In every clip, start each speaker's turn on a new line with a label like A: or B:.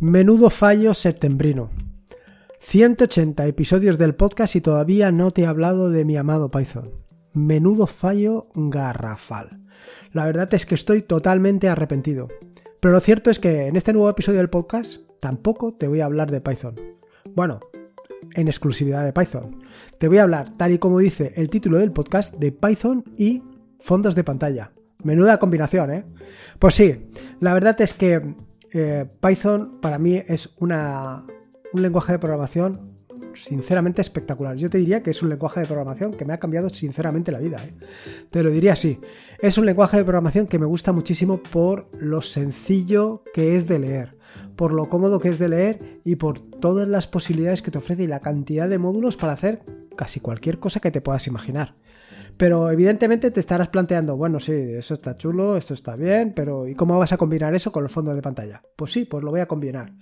A: Menudo fallo septembrino. 180 episodios del podcast y todavía no te he hablado de mi amado Python. Menudo fallo garrafal. La verdad es que estoy totalmente arrepentido. Pero lo cierto es que en este nuevo episodio del podcast tampoco te voy a hablar de Python. Bueno, en exclusividad de Python. Te voy a hablar, tal y como dice el título del podcast, de Python y fondos de pantalla. Menuda combinación, ¿eh? Pues sí, la verdad es que eh, Python para mí es un lenguaje de programación sinceramente espectacular. Yo te diría que es un lenguaje de programación que me ha cambiado sinceramente la vida. ¿eh? Te lo diría así. Es un lenguaje de programación que me gusta muchísimo por lo sencillo que es de leer, por lo cómodo que es de leer y por todas las posibilidades que te ofrece y la cantidad de módulos para hacer casi cualquier cosa que te puedas imaginar. Pero evidentemente te estarás planteando, bueno, sí, eso está chulo, esto está bien, pero ¿y cómo vas a combinar eso con el fondo de pantalla? Pues sí, pues lo voy a combinar.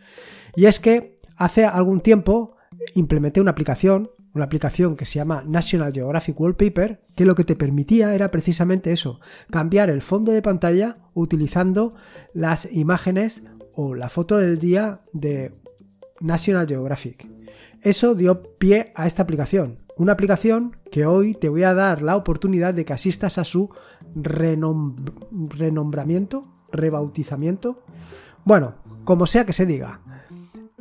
A: Y es que hace algún tiempo implementé una aplicación, una aplicación que se llama National Geographic Wallpaper, que lo que te permitía era precisamente eso, cambiar el fondo de pantalla utilizando las imágenes o la foto del día de National Geographic. Eso dio pie a esta aplicación, una aplicación que hoy te voy a dar la oportunidad de que asistas a su renombramiento, rebautizamiento. Bueno, como sea que se diga,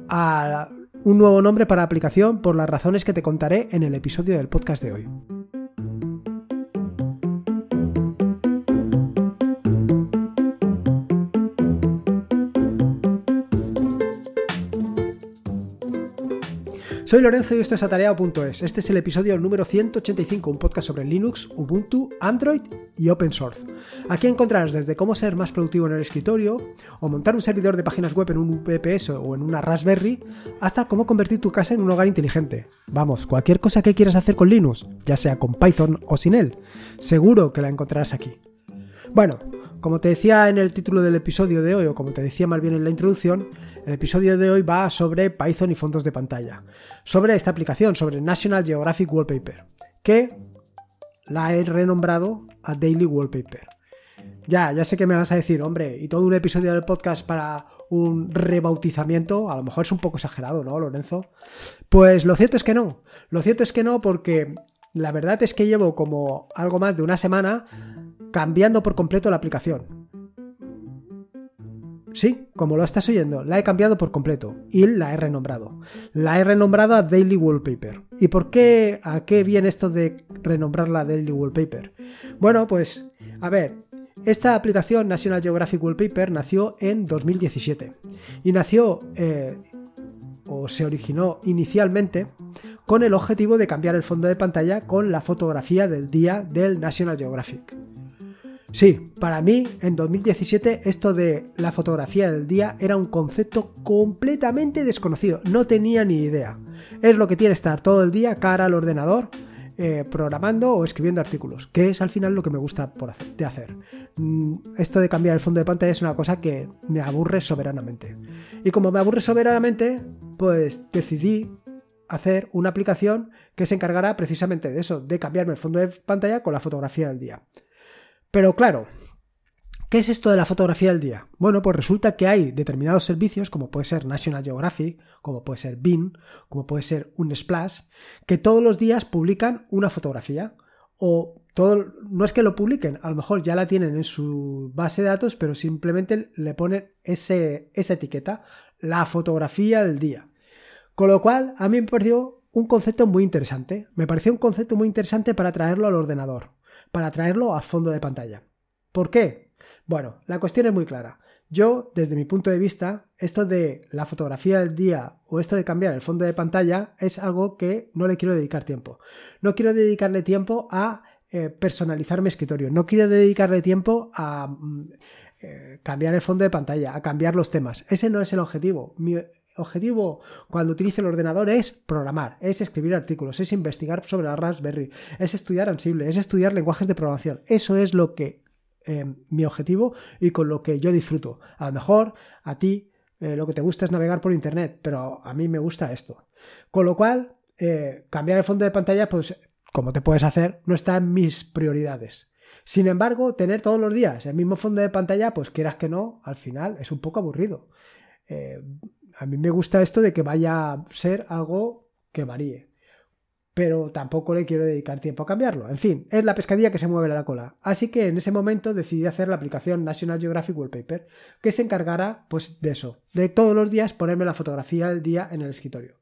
A: a un nuevo nombre para la aplicación por las razones que te contaré en el episodio del podcast de hoy. Soy Lorenzo y esto es atareado.es. Este es el episodio número 185, un podcast sobre Linux, Ubuntu, Android y Open Source. Aquí encontrarás desde cómo ser más productivo en el escritorio, o montar un servidor de páginas web en un VPS o en una Raspberry, hasta cómo convertir tu casa en un hogar inteligente. Vamos, cualquier cosa que quieras hacer con Linux, ya sea con Python o sin él, seguro que la encontrarás aquí. Bueno, como te decía en el título del episodio de hoy, o como te decía más bien en la introducción, el episodio de hoy va sobre Python y fondos de pantalla, sobre esta aplicación, sobre National Geographic Wallpaper, que la he renombrado a Daily Wallpaper. Ya, ya sé que me vas a decir, hombre, y todo un episodio del podcast para un rebautizamiento, a lo mejor es un poco exagerado, ¿no, Lorenzo? Pues lo cierto es que no. Lo cierto es que no porque la verdad es que llevo como algo más de una semana cambiando por completo la aplicación. Sí, como lo estás oyendo, la he cambiado por completo y la he renombrado. La he renombrado a Daily Wallpaper. ¿Y por qué? ¿A qué viene esto de renombrarla Daily Wallpaper? Bueno, pues, a ver, esta aplicación National Geographic Wallpaper nació en 2017 y nació eh, o se originó inicialmente con el objetivo de cambiar el fondo de pantalla con la fotografía del día del National Geographic. Sí, para mí en 2017 esto de la fotografía del día era un concepto completamente desconocido, no tenía ni idea. Es lo que tiene estar todo el día cara al ordenador eh, programando o escribiendo artículos, que es al final lo que me gusta de hacer. Mm, esto de cambiar el fondo de pantalla es una cosa que me aburre soberanamente. Y como me aburre soberanamente, pues decidí hacer una aplicación que se encargará precisamente de eso, de cambiarme el fondo de pantalla con la fotografía del día. Pero claro, ¿qué es esto de la fotografía del día? Bueno, pues resulta que hay determinados servicios, como puede ser National Geographic, como puede ser BIM, como puede ser un Splash, que todos los días publican una fotografía. O todo, no es que lo publiquen, a lo mejor ya la tienen en su base de datos, pero simplemente le ponen esa etiqueta, la fotografía del día. Con lo cual, a mí me pareció un concepto muy interesante. Me pareció un concepto muy interesante para traerlo al ordenador para traerlo a fondo de pantalla. ¿Por qué? Bueno, la cuestión es muy clara. Yo, desde mi punto de vista, esto de la fotografía del día o esto de cambiar el fondo de pantalla es algo que no le quiero dedicar tiempo. No quiero dedicarle tiempo a eh, personalizar mi escritorio. No quiero dedicarle tiempo a mm, eh, cambiar el fondo de pantalla, a cambiar los temas. Ese no es el objetivo. Objetivo cuando utilice el ordenador es programar, es escribir artículos, es investigar sobre la Raspberry, es estudiar Ansible, es estudiar lenguajes de programación. Eso es lo que eh, mi objetivo y con lo que yo disfruto. A lo mejor a ti eh, lo que te gusta es navegar por internet, pero a mí me gusta esto. Con lo cual, eh, cambiar el fondo de pantalla, pues como te puedes hacer, no está en mis prioridades. Sin embargo, tener todos los días el mismo fondo de pantalla, pues quieras que no, al final es un poco aburrido a mí me gusta esto de que vaya a ser algo que varíe. Pero tampoco le quiero dedicar tiempo a cambiarlo. En fin, es la pescadilla que se mueve la cola. Así que en ese momento decidí hacer la aplicación National Geographic Wallpaper, que se encargará pues de eso, de todos los días ponerme la fotografía del día en el escritorio.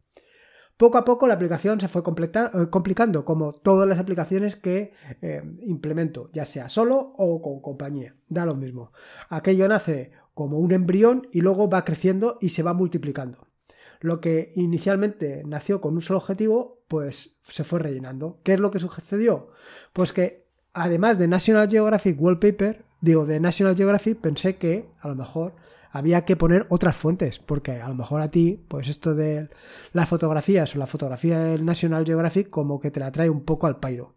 A: Poco a poco la aplicación se fue eh, complicando, como todas las aplicaciones que eh, implemento, ya sea solo o con compañía. Da lo mismo. Aquello nace como un embrión y luego va creciendo y se va multiplicando. Lo que inicialmente nació con un solo objetivo, pues se fue rellenando. ¿Qué es lo que sucedió? Pues que además de National Geographic Wallpaper, digo, de National Geographic, pensé que a lo mejor había que poner otras fuentes, porque a lo mejor a ti, pues esto de las fotografías o la fotografía del National Geographic como que te la trae un poco al pairo.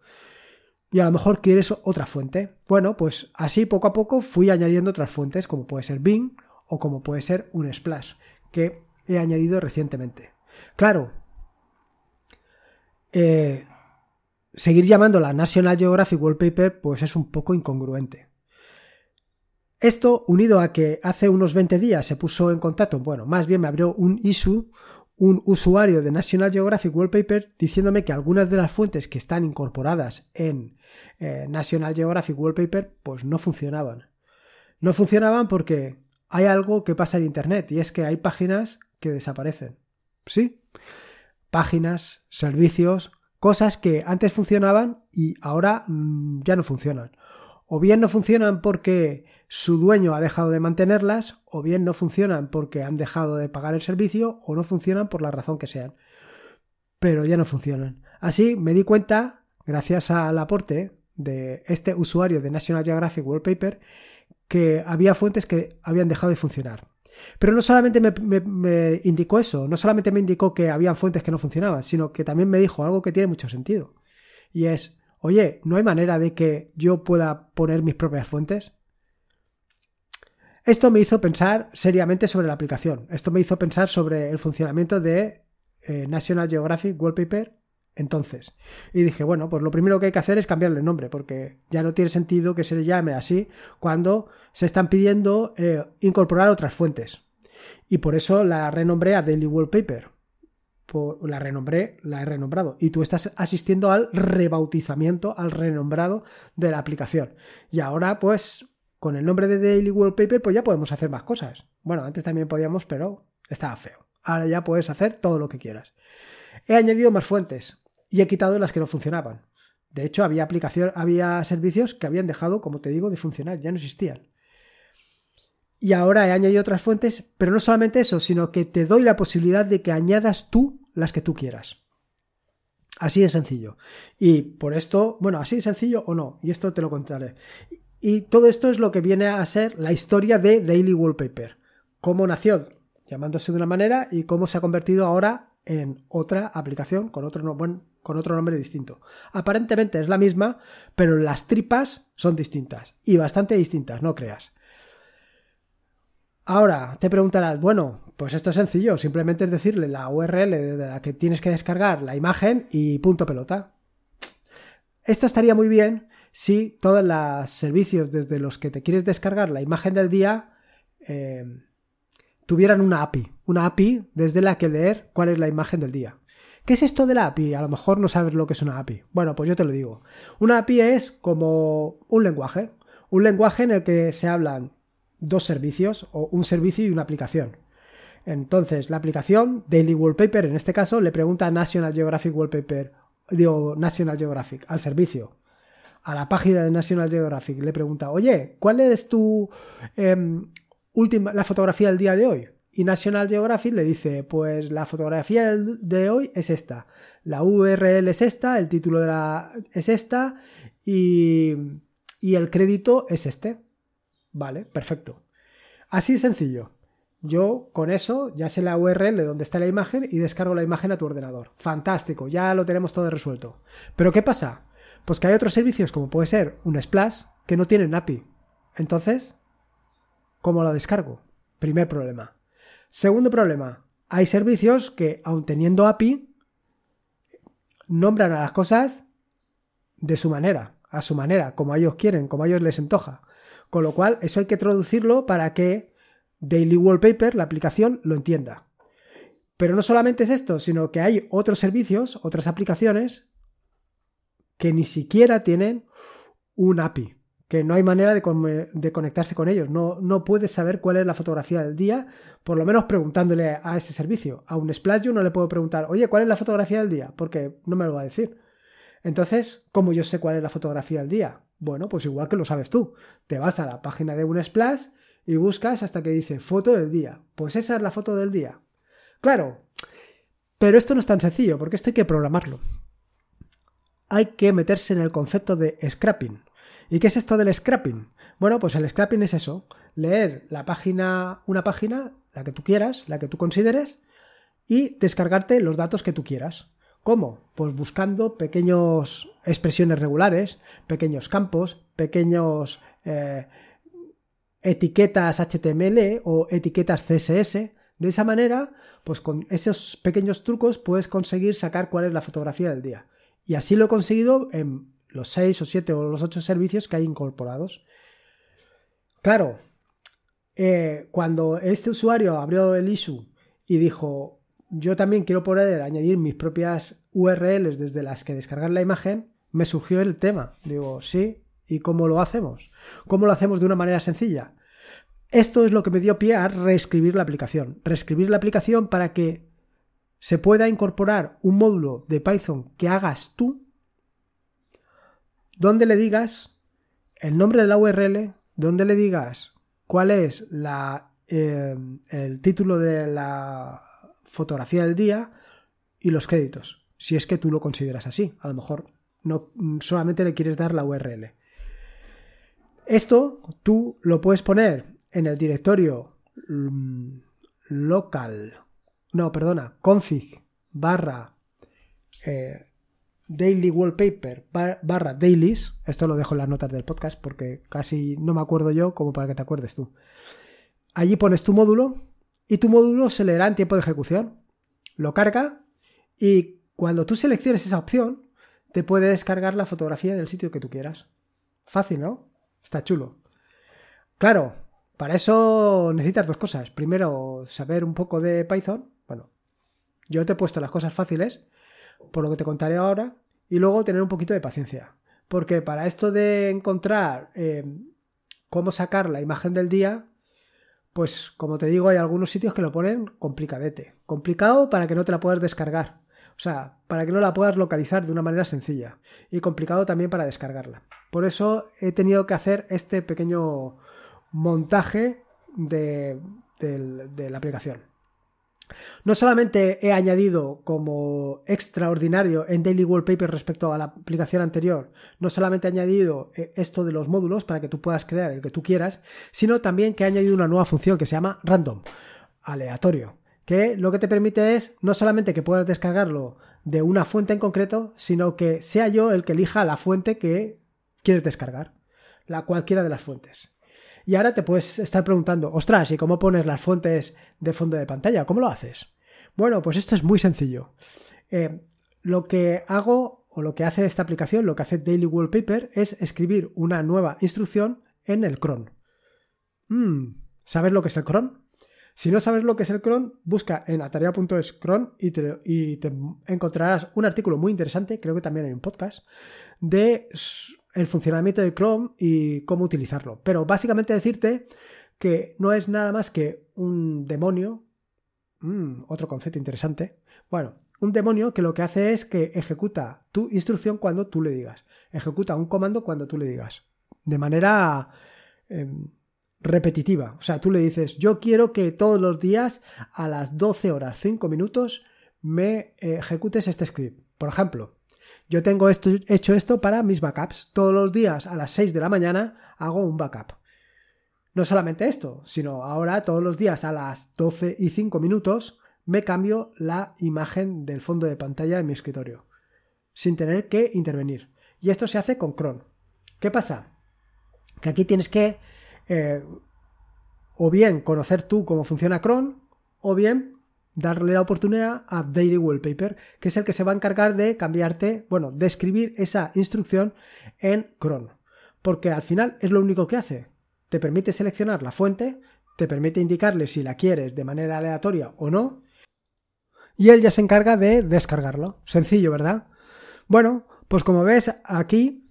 A: Y a lo mejor quieres otra fuente. Bueno, pues así poco a poco fui añadiendo otras fuentes, como puede ser Bing o como puede ser un Splash, que he añadido recientemente. Claro, eh, seguir llamándola National Geographic Wallpaper pues es un poco incongruente. Esto, unido a que hace unos 20 días se puso en contacto, bueno, más bien me abrió un issue, un usuario de National Geographic Wallpaper diciéndome que algunas de las fuentes que están incorporadas en eh, National Geographic Wallpaper pues no funcionaban. No funcionaban porque hay algo que pasa en Internet y es que hay páginas que desaparecen. ¿Sí? Páginas, servicios, cosas que antes funcionaban y ahora mm, ya no funcionan. O bien no funcionan porque su dueño ha dejado de mantenerlas, o bien no funcionan porque han dejado de pagar el servicio, o no funcionan por la razón que sean. Pero ya no funcionan. Así me di cuenta, gracias al aporte de este usuario de National Geographic Wallpaper, que había fuentes que habían dejado de funcionar. Pero no solamente me, indicó eso, no solamente me indicó que había fuentes que no funcionaban, sino que también me dijo algo que tiene mucho sentido. Y es, oye, ¿no hay manera de que yo pueda poner mis propias fuentes? Esto me hizo pensar seriamente sobre la aplicación. Esto me hizo pensar sobre el funcionamiento de eh, National Geographic Wallpaper entonces. Y dije, bueno, pues lo primero que hay que hacer es cambiarle el nombre, porque ya no tiene sentido que se le llame así cuando se están pidiendo eh, incorporar otras fuentes. Y por eso la renombré a Daily Wallpaper. La renombré, la he renombrado. Y tú estás asistiendo al rebautizamiento, al renombrado de la aplicación. Y ahora, pues, con el nombre de Daily Wallpaper, pues ya podemos hacer más cosas. Bueno, antes también podíamos, pero estaba feo. Ahora ya puedes hacer todo lo que quieras. He añadido más fuentes y he quitado las que no funcionaban. De hecho, había aplicación, había servicios que habían dejado, como te digo, de funcionar, ya no existían. Y ahora he añadido otras fuentes, pero no solamente eso, sino que te doy la posibilidad de que añadas tú las que tú quieras. Así de sencillo. Y por esto, bueno, así de sencillo o no, y esto te lo contaré. Y todo esto es lo que viene a ser la historia de Daily Wallpaper. Cómo nació llamándose de una manera y cómo se ha convertido ahora en otra aplicación con otro, con otro nombre distinto. Aparentemente es la misma, pero las tripas son distintas y bastante distintas, no creas. Ahora te preguntarás, bueno, pues esto es sencillo, simplemente es decirle la URL de la que tienes que descargar la imagen y punto pelota. Esto estaría muy bien si todos los servicios desde los que te quieres descargar la imagen del día eh, tuvieran una API, una API desde la que leer cuál es la imagen del día. ¿Qué es esto de la API? A lo mejor no sabes lo que es una API. Bueno, pues yo te lo digo. Una API es como un lenguaje, un lenguaje en el que se hablan dos servicios o un servicio y una aplicación. Entonces, la aplicación Daily Wallpaper, en este caso, le pregunta a National Geographic Wallpaper, digo, National Geographic, al servicio, a la página de National Geographic, le pregunta, oye, ¿cuál es tu em, última, la fotografía del día de hoy. Y National Geographic le dice, pues la fotografía de hoy es esta, la URL es esta, el título de la es esta y, y el crédito es este. Vale, perfecto. Así sencillo. Yo con eso ya sé la URL de donde está la imagen y descargo la imagen a tu ordenador. Fantástico, ya lo tenemos todo resuelto. Pero ¿qué pasa? Pues que hay otros servicios como puede ser un Splash que no tienen API. Entonces, ¿Cómo lo descargo? Primer problema. Segundo problema. Hay servicios que, aun teniendo API, nombran a las cosas de su manera, a su manera, como ellos quieren, como a ellos les antoja. Con lo cual, eso hay que traducirlo para que Daily Wallpaper, la aplicación, lo entienda. Pero no solamente es esto, sino que hay otros servicios, otras aplicaciones que ni siquiera tienen un API, que no hay manera de, conectarse con ellos. No, no, puedes saber cuál es la fotografía del día, por lo menos preguntándole a ese servicio. A un Splash no le puedo preguntar, oye, ¿cuál es la fotografía del día? Porque no me lo va a decir. Entonces, ¿cómo yo sé cuál es la fotografía del día? Bueno, pues igual que lo sabes tú. Te vas a la página de un Splash y buscas hasta que dice foto del día. Pues esa es la foto del día. Claro, pero esto no es tan sencillo, porque esto hay que programarlo. Hay que meterse en el concepto de scrapping. ¿Y qué es esto del scrapping? Bueno, pues el scrapping es eso, leer la página, una página, la que tú quieras, la que tú consideres, y descargarte los datos que tú quieras. ¿Cómo? Pues buscando pequeñas expresiones regulares, pequeños campos, pequeños eh, etiquetas HTML o etiquetas CSS. De esa manera, pues con esos pequeños trucos puedes conseguir sacar cuál es la fotografía del día. Y así lo he conseguido en los 6 o 7 o los 8 servicios que hay incorporados. Claro, eh, cuando este usuario abrió el issue y dijo, yo también quiero poder añadir mis propias URLs desde las que descargar la imagen, me surgió el tema. Digo, sí, ¿y cómo lo hacemos? ¿Cómo lo hacemos de una manera sencilla? Esto es lo que me dio pie a reescribir la aplicación. Reescribir la aplicación para que se pueda incorporar un módulo de Python que hagas tú, donde le digas el nombre de la URL, donde le digas cuál es la, eh, el título de la fotografía del día y los créditos, si es que tú lo consideras así. A lo mejor no solamente le quieres dar la URL. Esto tú lo puedes poner en el directorio mm, local, no, perdona, config barra eh, daily wallpaper barra dailies, esto lo dejo en las notas del podcast porque casi no me acuerdo yo como para que te acuerdes tú. Allí pones tu módulo y tu módulo se leerá en tiempo de ejecución, lo carga y cuando tú selecciones esa opción te puede descargar la fotografía del sitio que tú quieras. Fácil, ¿no? Está chulo. Claro, para eso necesitas dos cosas. Primero, saber un poco de Python. Bueno, yo te he puesto las cosas fáciles, por lo que te contaré ahora, y luego tener un poquito de paciencia. Porque para esto de encontrar eh, cómo sacar la imagen del día, pues como te digo, hay algunos sitios que lo ponen complicadete. Complicado para que no te la puedas descargar. O sea, para que no la puedas localizar de una manera sencilla. Y complicado también para descargarla. Por eso he tenido que hacer este pequeño montaje de, la aplicación. No solamente he añadido como extraordinario en Daily Wallpaper respecto a la aplicación anterior, no solamente he añadido eh, esto de los módulos para que tú puedas crear el que tú quieras, sino también que he añadido una nueva función que se llama random, aleatorio, que lo que te permite es no solamente que puedas descargarlo de una fuente en concreto, sino que sea yo el que elija la fuente que quieres descargar, la cualquiera de las fuentes. Y ahora te puedes estar preguntando, ostras, ¿y cómo pones las fuentes de fondo de pantalla? ¿Cómo lo haces? Bueno, pues esto es muy sencillo. Eh, lo que hago o lo que hace esta aplicación, lo que hace Daily Wallpaper, es escribir una nueva instrucción en el cron. Mm, ¿Sabes lo que es el cron? Si no sabes lo que es el cron, busca en atarea.es cron y te, y te encontrarás un artículo muy interesante, creo que también hay un podcast, de el funcionamiento de Chrome y cómo utilizarlo. Pero básicamente decirte que no es nada más que un demonio, mm, otro concepto interesante, bueno, un demonio que lo que hace es que ejecuta tu instrucción cuando tú le digas, ejecuta un comando cuando tú le digas, de manera em, repetitiva. O sea, tú le dices, yo quiero que todos los días a las 12 horas 5 minutos me ejecutes este script. Por ejemplo, yo tengo esto, hecho esto para mis backups. Todos los días a las 6 de la mañana hago un backup. No solamente esto, sino ahora todos los días a las 12 y 5 minutos me cambio la imagen del fondo de pantalla de mi escritorio, sin tener que intervenir. Y esto se hace con Chrome. ¿Qué pasa? Que aquí tienes que eh, o bien conocer tú cómo funciona Chrome, o bien darle la oportunidad a Daily Wallpaper, que es el que se va a encargar de cambiarte, bueno, de escribir esa instrucción en Chrome. Porque al final es lo único que hace. Te permite seleccionar la fuente, te permite indicarle si la quieres de manera aleatoria o no. y él ya se encarga de descargarlo. Sencillo, ¿verdad? Bueno, pues como ves aquí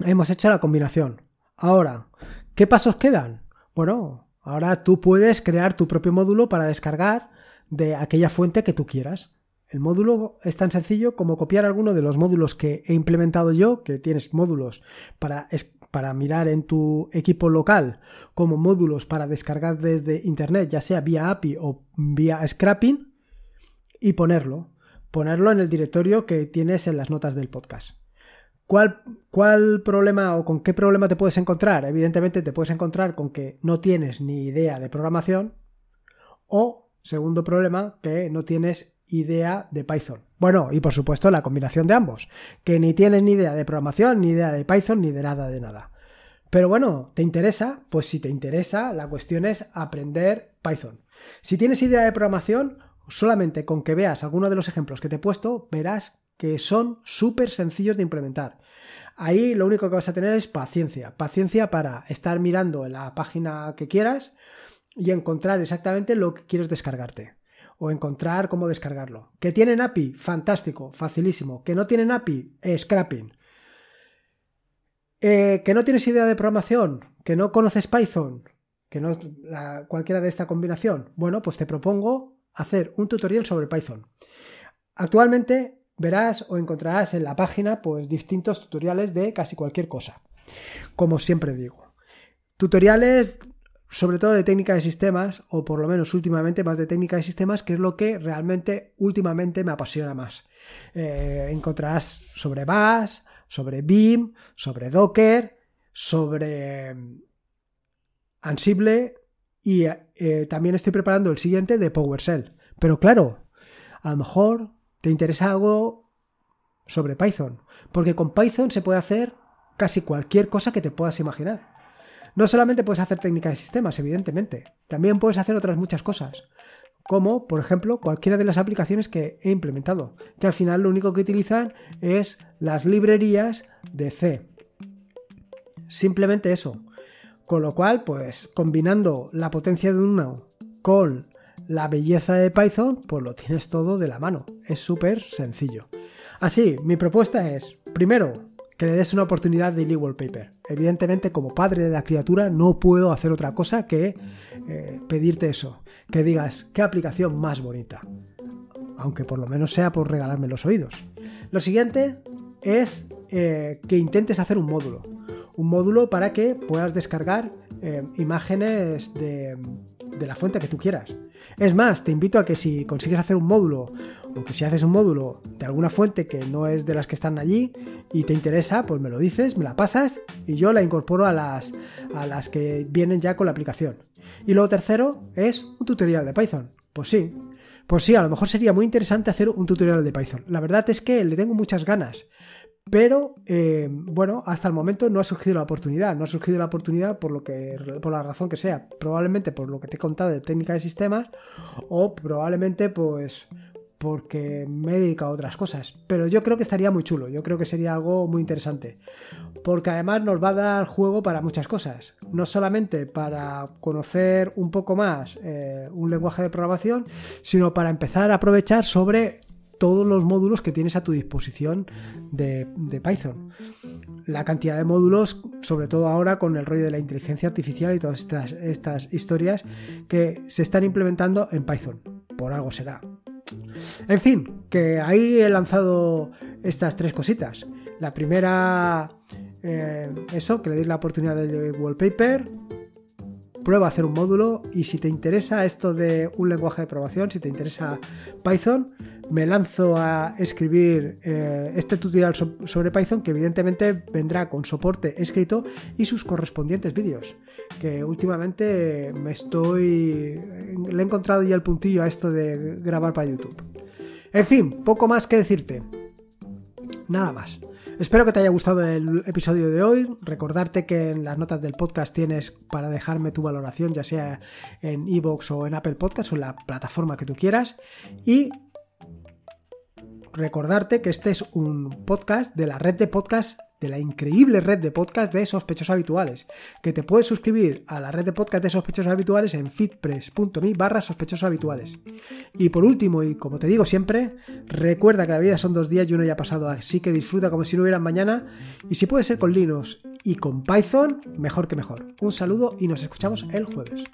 A: hemos hecho la combinación. Ahora, ¿qué pasos quedan? Bueno, ahora tú puedes crear tu propio módulo para descargar de aquella fuente que tú quieras. El módulo es tan sencillo como copiar alguno de los módulos que he implementado yo, que tienes módulos para, para mirar en tu equipo local, como módulos para descargar desde Internet, ya sea vía API o vía scrapping, y ponerlo. Ponerlo en el directorio que tienes en las notas del podcast. ¿Cuál, ¿Cuál problema o con qué problema te puedes encontrar? Evidentemente te puedes encontrar con que no tienes ni idea de programación o, segundo problema, que no tienes idea de Python. Bueno, y por supuesto la combinación de ambos, que ni tienes ni idea de programación, ni idea de Python, ni de nada de nada. Pero bueno, ¿te interesa? Pues si te interesa, la cuestión es aprender Python. Si tienes idea de programación, solamente con que veas alguno de los ejemplos que te he puesto, verás que son súper sencillos de implementar. Ahí lo único que vas a tener es paciencia. Paciencia para estar mirando en la página que quieras y encontrar exactamente lo que quieres descargarte o encontrar cómo descargarlo. Que tienen API, fantástico, facilísimo. Que no tienen API, scrapping. Eh, que no tienes idea de programación, que no conoces Python, que no cualquiera de esta combinación. Bueno, pues te propongo hacer un tutorial sobre Python. Actualmente verás o encontrarás en la página pues distintos tutoriales de casi cualquier cosa. Como siempre digo. Tutoriales sobre todo de técnica de sistemas, o por lo menos últimamente más de técnica de sistemas, que es lo que realmente últimamente me apasiona más. Eh, encontrarás sobre Bash, sobre Beam, sobre Docker, sobre mm, Ansible y eh, también estoy preparando el siguiente de PowerShell. Pero claro, a lo mejor te interesa algo sobre Python, porque con Python se puede hacer casi cualquier cosa que te puedas imaginar. No solamente puedes hacer técnica de sistemas, evidentemente, también puedes hacer otras muchas cosas, como por ejemplo cualquiera de las aplicaciones que he implementado, que al final lo único que utilizan es las librerías de C. Simplemente eso. Con lo cual, pues combinando la potencia de uno con la belleza de Python, pues lo tienes todo de la mano. Es súper sencillo. Así, mi propuesta es, primero, que le des una oportunidad de Daily Wallpaper. Evidentemente, como padre de la criatura, no puedo hacer otra cosa que eh, pedirte eso. Que digas, qué aplicación más bonita. Aunque por lo menos sea por regalarme los oídos. Lo siguiente es eh, que intentes hacer un módulo. Un módulo para que puedas descargar eh, imágenes de, de la fuente que tú quieras. Es más, te invito a que si consigues hacer un módulo o que si haces un módulo de alguna fuente que no es de las que están allí y te interesa, pues me lo dices, me la pasas y yo la incorporo a las, a las que vienen ya con la aplicación. Y luego tercero es un tutorial de Python. Pues sí, pues sí, a lo mejor sería muy interesante hacer un tutorial de Python. La verdad es que le tengo muchas ganas. Pero eh, bueno, hasta el momento no ha surgido la oportunidad. No ha surgido la oportunidad por lo que, por la razón que sea. Probablemente por lo que te he contado de técnica de sistemas. O probablemente, pues, porque me he dedicado a otras cosas. Pero yo creo que estaría muy chulo. Yo creo que sería algo muy interesante. Porque además nos va a dar juego para muchas cosas. No solamente para conocer un poco más eh, un lenguaje de programación, sino para empezar a aprovechar sobre todos los módulos que tienes a tu disposición de, Python. La cantidad de módulos, sobre todo ahora con el rollo de la inteligencia artificial y todas estas, estas historias que se están implementando en Python. Por algo será. En fin, que ahí he lanzado estas tres cositas. La primera, eh, eso, que le deis la oportunidad del wallpaper, prueba a hacer un módulo y si te interesa esto de un lenguaje de programación, si te interesa Python, me lanzo a escribir eh, este tutorial sobre Python que evidentemente vendrá con soporte escrito y sus correspondientes vídeos que últimamente me estoy le he encontrado ya el puntillo a esto de grabar para YouTube en fin, poco más que decirte nada más Espero que te haya gustado el episodio de hoy. Recordarte que en las notas del podcast tienes para dejarme tu valoración, ya sea en iVoox o en Apple Podcast o en la plataforma que tú quieras. Y recordarte que este es un podcast de la red de podcast de la increíble red de podcast de sospechosos habituales, que te puedes suscribir a la red de podcast de sospechosos habituales en fitpress.me barra sospechosos habituales. Y por último, y como te digo siempre, recuerda que la vida son dos días y uno ya ha pasado, así que disfruta como si no hubiera mañana, y si puede ser con Linux y con Python, mejor que mejor. Un saludo y nos escuchamos el jueves.